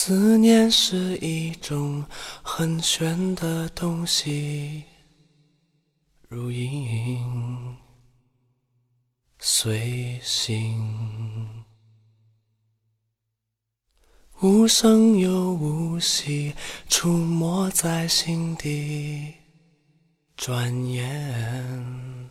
思念是一种很玄的东西，如影随形，无声又无息，出没在心底，转眼。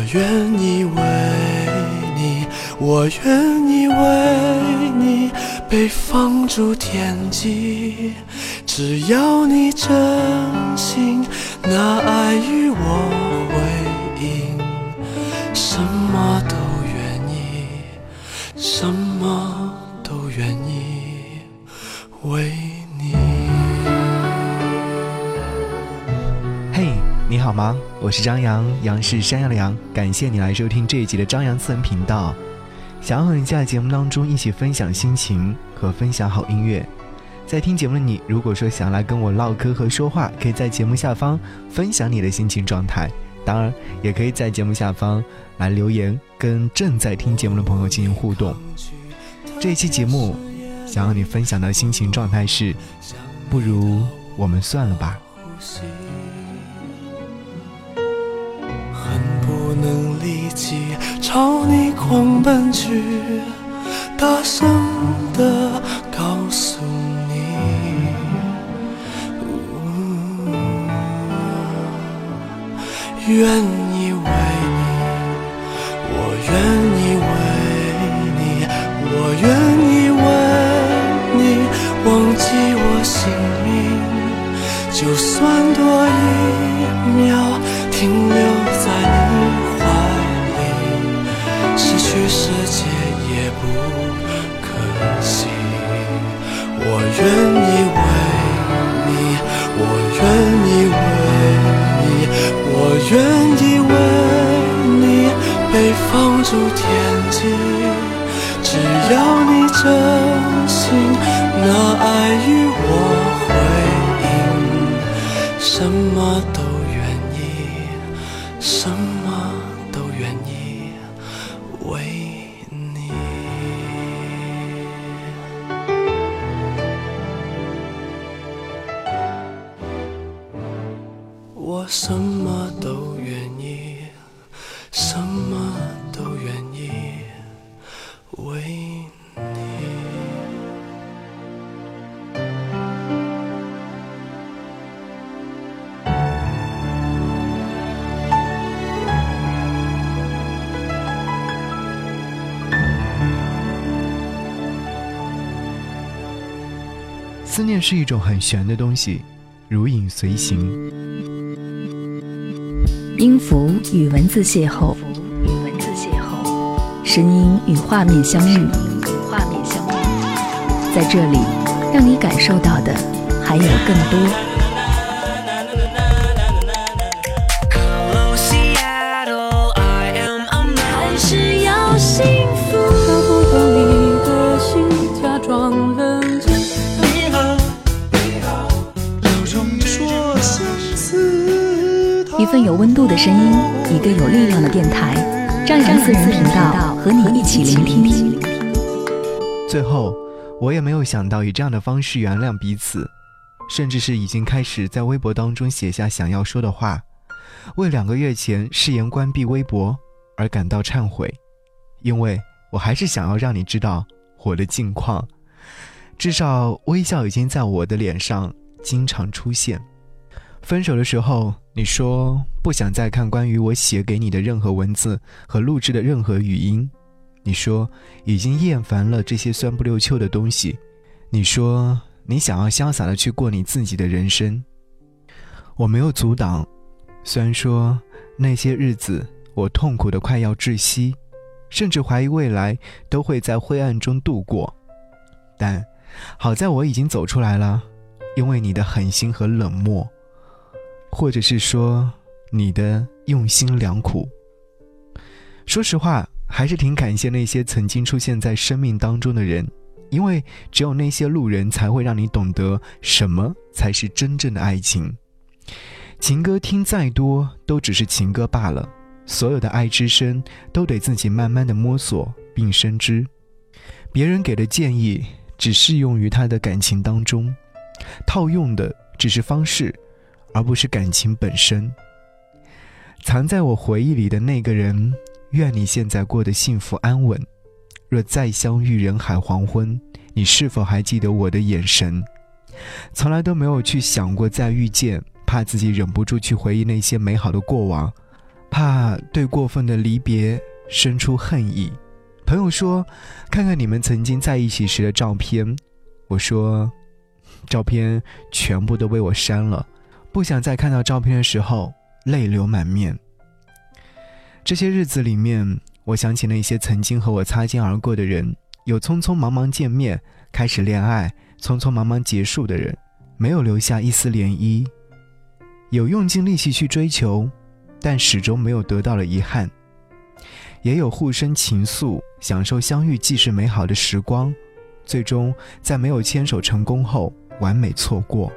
我愿意为你，我愿意为你被放逐天际。只要你真心拿爱与我回应，什么都愿意，什么都愿意为。你嘿你好吗？我是张扬，杨是山羊的羊。感谢你来收听这一集的张扬私人频道。想要和你在节目当中一起分享心情和分享好音乐。在听节目的你，如果说想来跟我唠嗑和说话，可以在节目下方分享你的心情状态。当然，也可以在节目下方来留言，跟正在听节目的朋友进行互动。这一期节目，想要你分享的心情状态是：不如我们算了吧。朝你狂奔去，大声地告诉你，愿意为你，我愿意为你，我愿意为你忘记我姓名，就算多一秒停留住天际。只要你真心拿爱与我回应，什么都思念是一种很玄的东西，如影随形。音符与文字邂逅，与文字邂逅，声音与画面相遇，画面相遇，在这里，让你感受到的还有更多。份有温度的声音，一个有力量的电台，张扬私人频道和你一起聆听。最后，我也没有想到以这样的方式原谅彼此，甚至是已经开始在微博当中写下想要说的话，为两个月前誓言关闭微博而感到忏悔，因为我还是想要让你知道我的近况，至少微笑已经在我的脸上经常出现。分手的时候，你说不想再看关于我写给你的任何文字和录制的任何语音，你说已经厌烦了这些酸不溜秋的东西，你说你想要潇洒的去过你自己的人生。我没有阻挡，虽然说那些日子我痛苦的快要窒息，甚至怀疑未来都会在灰暗中度过，但好在我已经走出来了，因为你的狠心和冷漠。或者是说你的用心良苦。说实话，还是挺感谢那些曾经出现在生命当中的人，因为只有那些路人才会让你懂得什么才是真正的爱情。情歌听再多都只是情歌罢了，所有的爱之深都得自己慢慢的摸索并深知。别人给的建议只适用于他的感情当中，套用的只是方式。而不是感情本身。藏在我回忆里的那个人，愿你现在过得幸福安稳。若再相遇人海黄昏，你是否还记得我的眼神？从来都没有去想过再遇见，怕自己忍不住去回忆那些美好的过往，怕对过分的离别生出恨意。朋友说，看看你们曾经在一起时的照片。我说，照片全部都被我删了。不想再看到照片的时候泪流满面。这些日子里面，我想起那些曾经和我擦肩而过的人，有匆匆忙忙见面、开始恋爱、匆匆忙忙结束的人，没有留下一丝涟漪；有用尽力气去追求，但始终没有得到了遗憾；也有互生情愫、享受相遇既是美好的时光，最终在没有牵手成功后完美错过。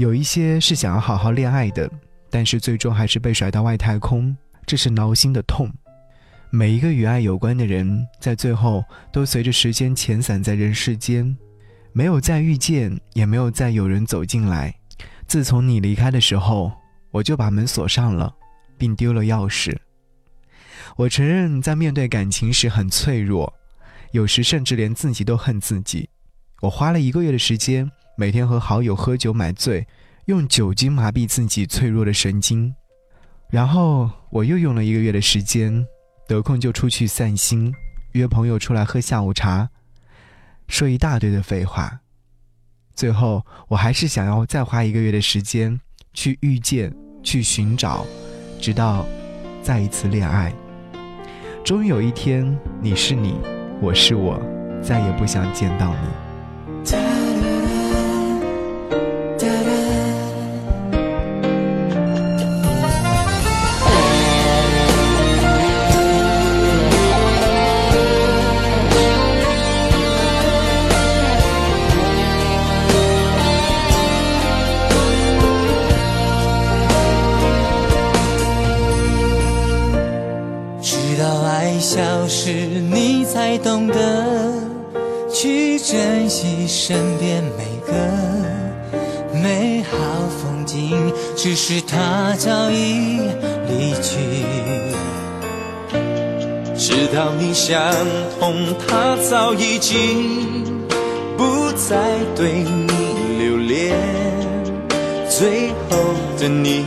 有一些是想要好好恋爱的，但是最终还是被甩到外太空，这是挠心的痛。每一个与爱有关的人，在最后都随着时间遣散在人世间，没有再遇见，也没有再有人走进来。自从你离开的时候，我就把门锁上了，并丢了钥匙。我承认，在面对感情时很脆弱，有时甚至连自己都恨自己。我花了一个月的时间。每天和好友喝酒买醉，用酒精麻痹自己脆弱的神经，然后我又用了一个月的时间，得空就出去散心，约朋友出来喝下午茶，说一大堆的废话。最后，我还是想要再花一个月的时间去遇见、去寻找，直到再一次恋爱。终于有一天，你是你，我是我，再也不想见到你。身边每个美好风景，只是他早已离去。直到你想通，他早已经不再对你留恋。最后的你，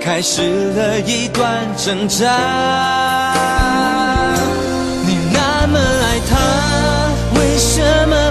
开始了一段挣扎。你那么爱他，为什么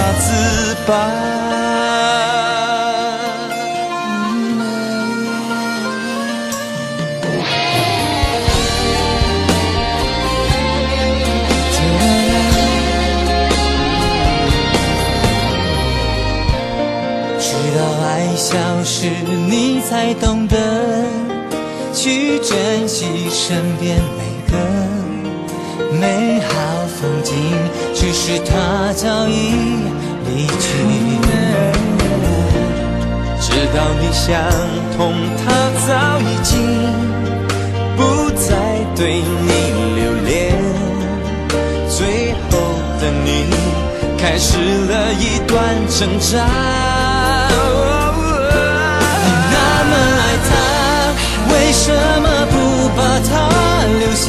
法自拔。才懂得去珍惜身边每个美好风景，是他早已离去。知道你想通，他早已经不再对你留恋。最后的你开始了一段挣扎。你那么爱他，为什么不把他留下？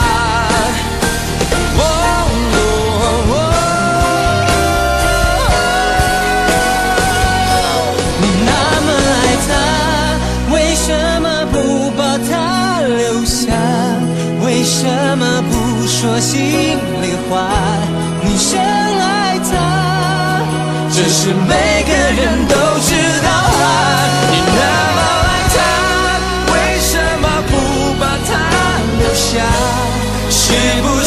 每个人都知道啊。你那么爱他，为什么不把他留下？是不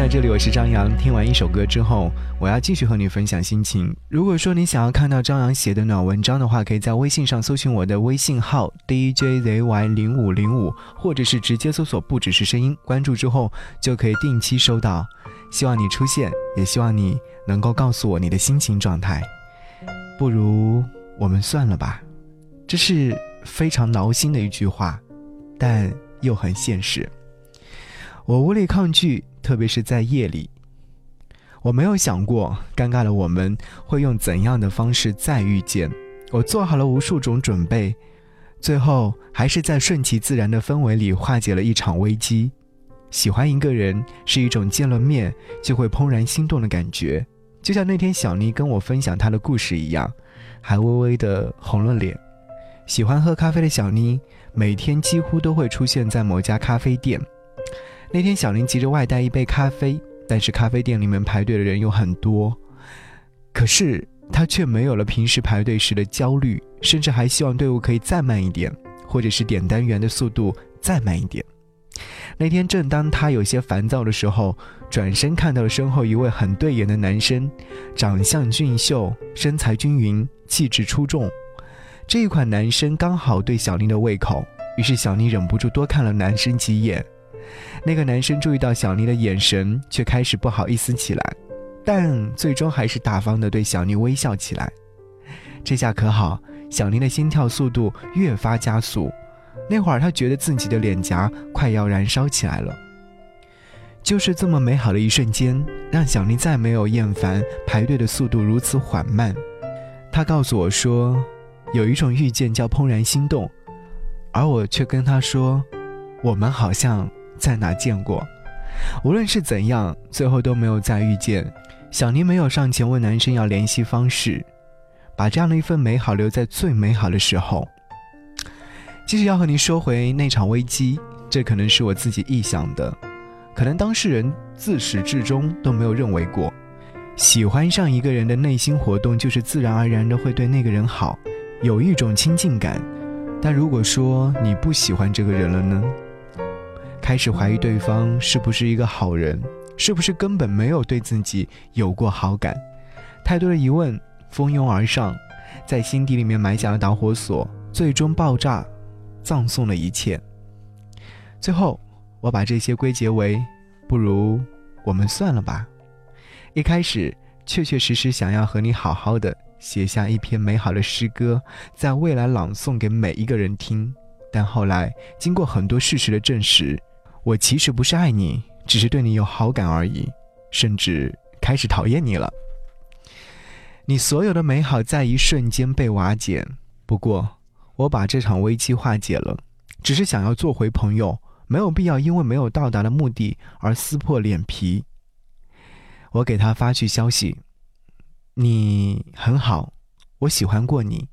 在这里，我是张扬。听完一首歌之后，我要继续和你分享心情。如果说你想要看到张扬写的暖文章的话，可以在微信上搜寻我的微信号 DJZY 零五零五，或者是直接搜索“不只是声音”，关注之后就可以定期收到。希望你出现，也希望你能够告诉我你的心情状态。不如我们算了吧，这是非常挠心的一句话，但又很现实。我无力抗拒，特别是在夜里。我没有想过，尴尬的我们会用怎样的方式再遇见。我做好了无数种准备，最后还是在顺其自然的氛围里化解了一场危机。喜欢一个人是一种见了面就会怦然心动的感觉，就像那天小妮跟我分享她的故事一样，还微微的红了脸。喜欢喝咖啡的小妮，每天几乎都会出现在某家咖啡店。那天，小林急着外带一杯咖啡，但是咖啡店里面排队的人又很多，可是他却没有了平时排队时的焦虑，甚至还希望队伍可以再慢一点，或者是点单员的速度再慢一点。那天，正当他有些烦躁的时候，转身看到了身后一位很对眼的男生，长相俊秀，身材均匀，气质出众。这一款男生刚好对小林的胃口，于是小林忍不住多看了男生几眼。那个男生注意到小妮的眼神，却开始不好意思起来，但最终还是大方地对小妮微笑起来。这下可好，小妮的心跳速度越发加速。那会儿，她觉得自己的脸颊快要燃烧起来了。就是这么美好的一瞬间，让小妮再没有厌烦排队的速度如此缓慢。她告诉我说，有一种遇见叫怦然心动，而我却跟她说，我们好像。在哪见过？无论是怎样，最后都没有再遇见。小妮没有上前问男生要联系方式，把这样的一份美好留在最美好的时候。继续要和你说回那场危机，这可能是我自己臆想的，可能当事人自始至终都没有认为过。喜欢上一个人的内心活动，就是自然而然的会对那个人好，有一种亲近感。但如果说你不喜欢这个人了呢？开始怀疑对方是不是一个好人，是不是根本没有对自己有过好感？太多的疑问蜂拥而上，在心底里面埋下了导火索，最终爆炸，葬送了一切。最后，我把这些归结为：不如我们算了吧。一开始，确确实实想要和你好好的写下一篇美好的诗歌，在未来朗诵给每一个人听。但后来，经过很多事实的证实。我其实不是爱你，只是对你有好感而已，甚至开始讨厌你了。你所有的美好在一瞬间被瓦解。不过，我把这场危机化解了，只是想要做回朋友，没有必要因为没有到达的目的而撕破脸皮。我给他发去消息：“你很好，我喜欢过你，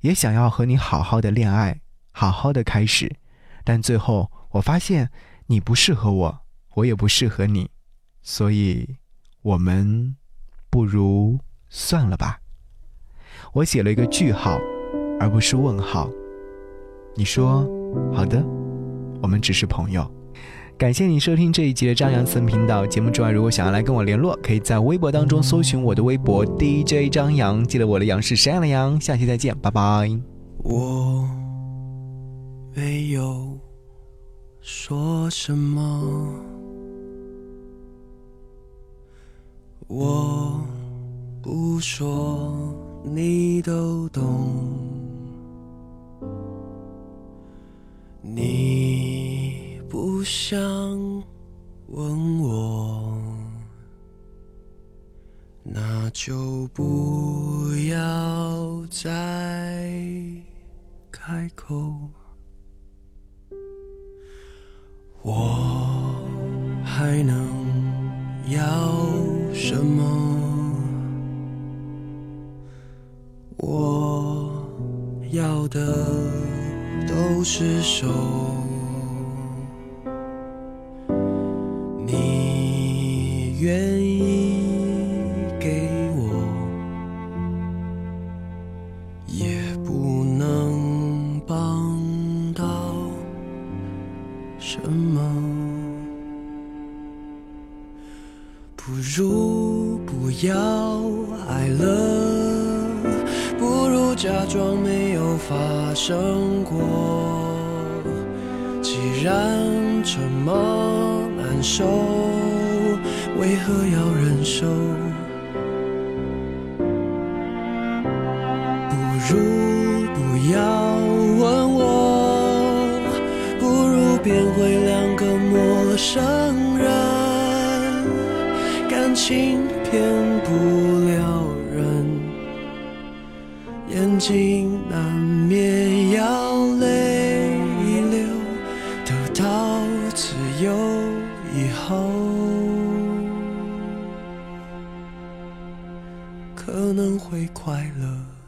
也想要和你好好的恋爱，好好的开始。但最后我发现你不适合我，我也不适合你，所以，我们不如……”算了吧，我写了一个句号，而不是问号。你说好的，我们只是朋友。感谢你收听这一集的张扬私人频道节目之外，如果想要来跟我联络，可以在微博当中搜寻我的微博 DJ 张扬，记得我的杨是山羊的羊。下期再见，拜拜。我没有说什么，我。不说，你都懂。你不想问我，那就不要再开口。还能要什么？我要的都是手，假装没有发生过。既然这么难受，为何要忍受？不如不要问我，不如变回两个陌生人，感情骗不睛难免要泪流，得到自由以后，可能会快乐。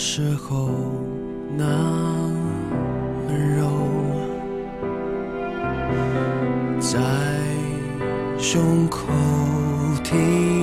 时候那温柔，在胸口停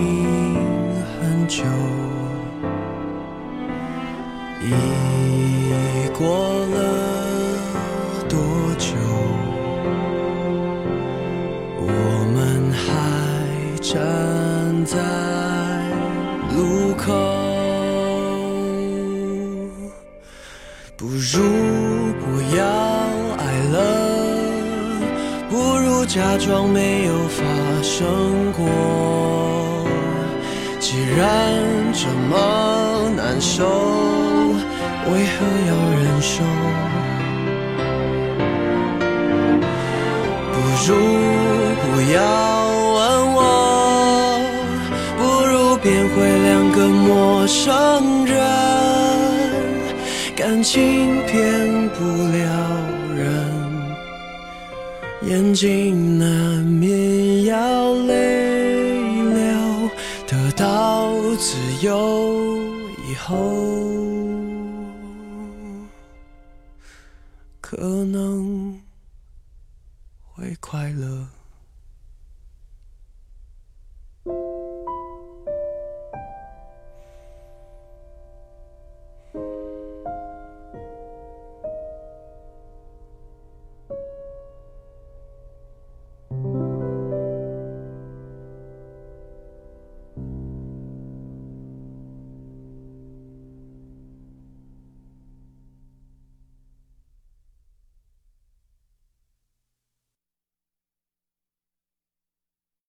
假装没有发生过。既然这么难受，为何要忍受？不如不要问我，不如变回两个陌生人。感情骗不了，眼睛难免要泪流。得到自由以后，可能会快乐。